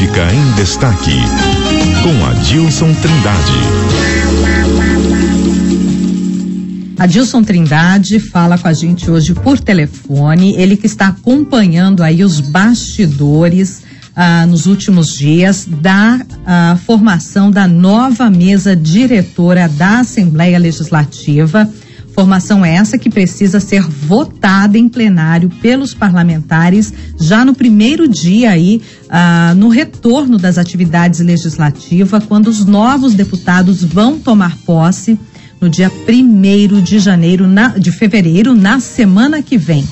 Política em Destaque, com Adilson Trindade. Adilson Trindade fala com a gente hoje por telefone, ele que está acompanhando aí os bastidores ah, nos últimos dias da ah, formação da nova mesa diretora da Assembleia Legislativa. Formação essa que precisa ser votada em plenário pelos parlamentares já no primeiro dia aí, ah, no retorno das atividades legislativas, quando os novos deputados vão tomar posse no dia primeiro de janeiro, na, de fevereiro, na semana que vem.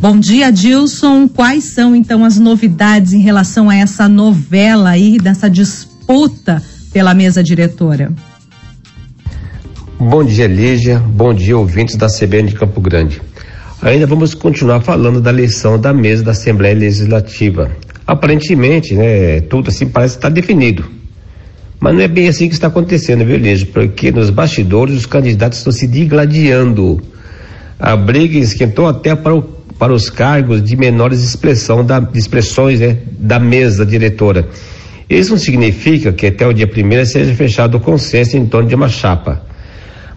Bom dia, Dilson. Quais são então as novidades em relação a essa novela aí, dessa disputa pela mesa diretora? Bom dia, Lígia. Bom dia, ouvintes da CBN de Campo Grande. Ainda vamos continuar falando da eleição da mesa da Assembleia Legislativa. Aparentemente, né, tudo assim parece estar definido. Mas não é bem assim que está acontecendo, viu, Lígia? Porque nos bastidores os candidatos estão se digladiando. A briga esquentou até para, o, para os cargos de menores expressão da, expressões né, da mesa diretora. Isso não significa que até o dia primeiro seja fechado o consenso em torno de uma chapa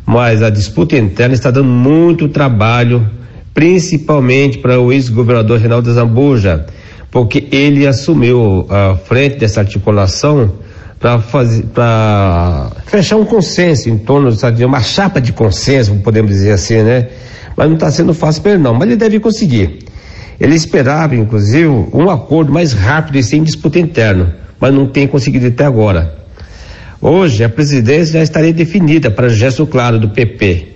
mas a disputa interna está dando muito trabalho, principalmente para o ex-governador Reinaldo Zambuja, porque ele assumiu a frente dessa articulação para fazer para fechar um consenso em torno de uma chapa de consenso, podemos dizer assim, né? Mas não está sendo fácil para ele não, mas ele deve conseguir. Ele esperava, inclusive, um acordo mais rápido e sem disputa interna, mas não tem conseguido até agora. Hoje, a presidência já estaria definida para gesto claro do PP.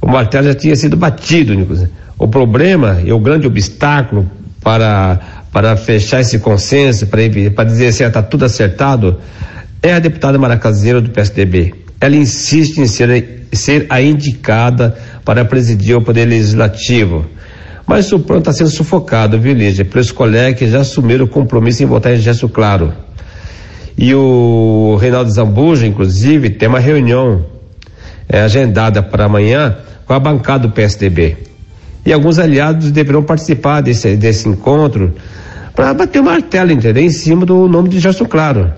O martelo já tinha sido batido, inclusive. O problema e o grande obstáculo para, para fechar esse consenso, para, para dizer assim, está tudo acertado, é a deputada Maracazeira do PSDB. Ela insiste em ser, ser a indicada para presidir o Poder Legislativo. Mas o plano está sendo sufocado, viu, Lígia, pelos colegas que já assumiram o compromisso em votar em gesto claro. E o Reinaldo Zambuja, inclusive, tem uma reunião é, agendada para amanhã com a bancada do PSDB. E alguns aliados deverão participar desse, desse encontro para bater o martelo, entendeu? Em cima do nome de Gerson Claro.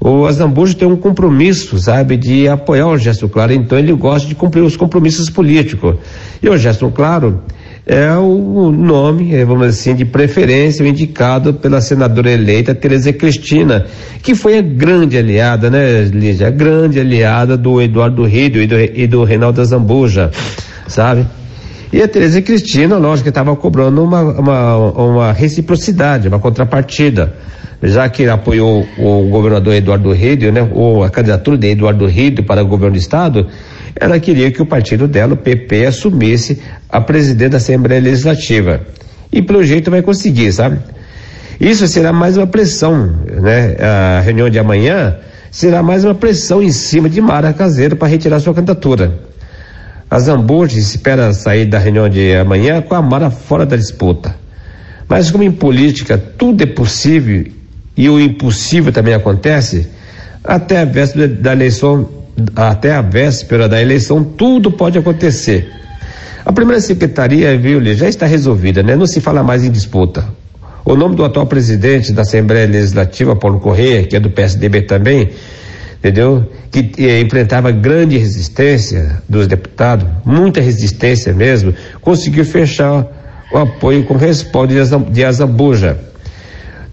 O Azambuja tem um compromisso, sabe, de apoiar o Gerson Claro, então ele gosta de cumprir os compromissos políticos. E o Gerson Claro é o nome, é, vamos dizer assim, de preferência indicado pela senadora eleita Tereza Cristina, que foi a grande aliada, né, Lígia? A grande aliada do Eduardo Rido e do, e do Reinaldo Zambuja, sabe? E a Tereza Cristina, lógico estava cobrando uma, uma, uma reciprocidade, uma contrapartida já que apoiou o governador Eduardo Rido, né, ou a candidatura de Eduardo Rido para o governo do estado, ela queria que o partido dela, o PP, assumisse a presidente da Assembleia Legislativa. E pelo jeito vai conseguir, sabe? Isso será mais uma pressão, né? A reunião de amanhã será mais uma pressão em cima de Mara Caseiro para retirar sua candidatura. A Zambuja espera sair da reunião de amanhã com a Mara fora da disputa. Mas como em política tudo é possível e o impossível também acontece, até a véspera da eleição até a véspera da eleição, tudo pode acontecer. A primeira secretaria, viu, já está resolvida, né? Não se fala mais em disputa. O nome do atual presidente da Assembleia Legislativa, Paulo Correia, que é do PSDB também, entendeu? Que eh, enfrentava grande resistência dos deputados, muita resistência mesmo, conseguiu fechar o apoio com respaldo de Azambuja.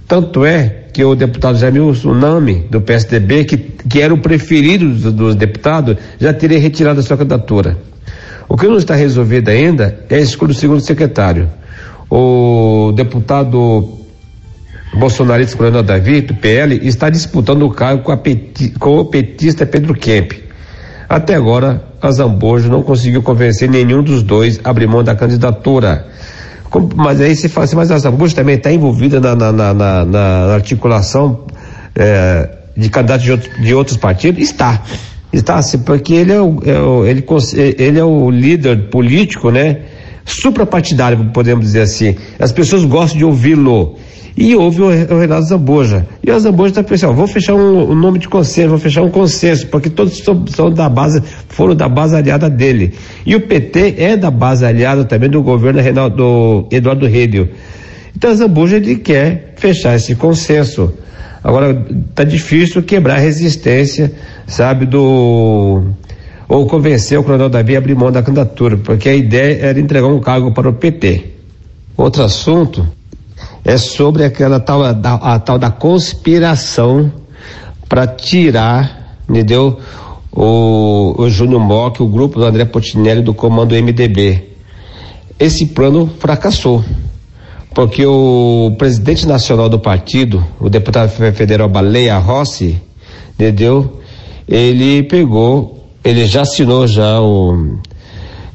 Tanto é que o deputado Jamil Tsunami, do PSDB, que, que era o preferido dos, dos deputados, já teria retirado a sua candidatura. O que não está resolvido ainda é a escolha do segundo secretário. O deputado bolsonarista Coronel Davi, do PL, está disputando o cargo com, peti, com o petista Pedro Kemp. Até agora, a Zambojo não conseguiu convencer nenhum dos dois a abrir mão da candidatura. Mas aí se fala assim, mas a Zambuja também está envolvida na, na, na, na articulação é, de candidatos de, outro, de outros partidos? Está. Está, sim, porque ele é o, é o, ele, ele é o líder político, né? Suprapartidário, podemos dizer assim. As pessoas gostam de ouvi-lo. E houve o, o Renato Zamboja. E o Zamboja está pensando, vou fechar um, um, nome de consenso, vou fechar um consenso, porque todos são, são, da base, foram da base aliada dele. E o PT é da base aliada também do governo Reinaldo, do Eduardo Redel. Então, Zambuja ele quer fechar esse consenso. Agora, tá difícil quebrar a resistência, sabe, do ou convencer o Coronel Davi a abrir mão da candidatura, porque a ideia era entregar um cargo para o PT. Outro assunto é sobre aquela tal da, a tal da conspiração para tirar, entendeu? O, o Júnior Mock, o grupo do André Potinelli do comando MDB. Esse plano fracassou, porque o presidente nacional do partido, o deputado federal Baleia Rossi, entendeu? Ele pegou, ele já assinou já o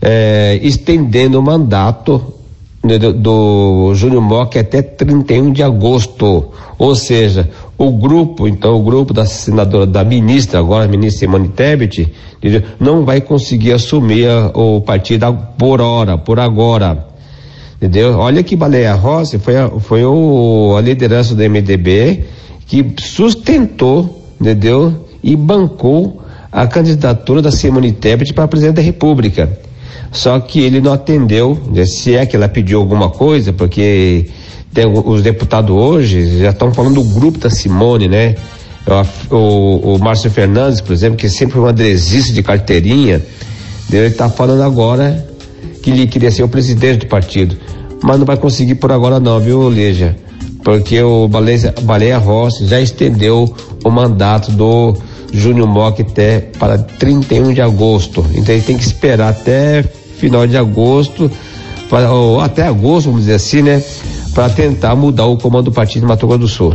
é, estendendo o mandato do, do Júnior Mock até 31 de agosto. Ou seja, o grupo, então, o grupo da senadora, da ministra, agora a ministra Simone Tebet, não vai conseguir assumir a, o partido por hora, por agora. Entendeu? Olha que Baleia Rossi foi, a, foi o, a liderança do MDB que sustentou, entendeu? E bancou a candidatura da Simone Tebet para presidente da República. Só que ele não atendeu, né, se é que ela pediu alguma coisa, porque tem, os deputados hoje já estão falando do grupo da Simone, né? O, o, o Márcio Fernandes, por exemplo, que sempre foi um adresista de carteirinha, ele está falando agora que ele queria ser o presidente do partido. Mas não vai conseguir por agora não, viu, Leja? Porque o Baleia, Baleia Rossi já estendeu o mandato do Júnior Mock até para 31 de agosto. Então ele tem que esperar até final de agosto, ou até agosto, vamos dizer assim, né? Para tentar mudar o comando do partido de Mato Grosso do Sul.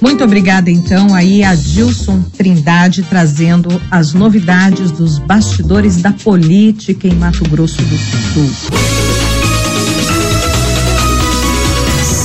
Muito obrigada, então, aí a Gilson Trindade trazendo as novidades dos bastidores da política em Mato Grosso do Sul.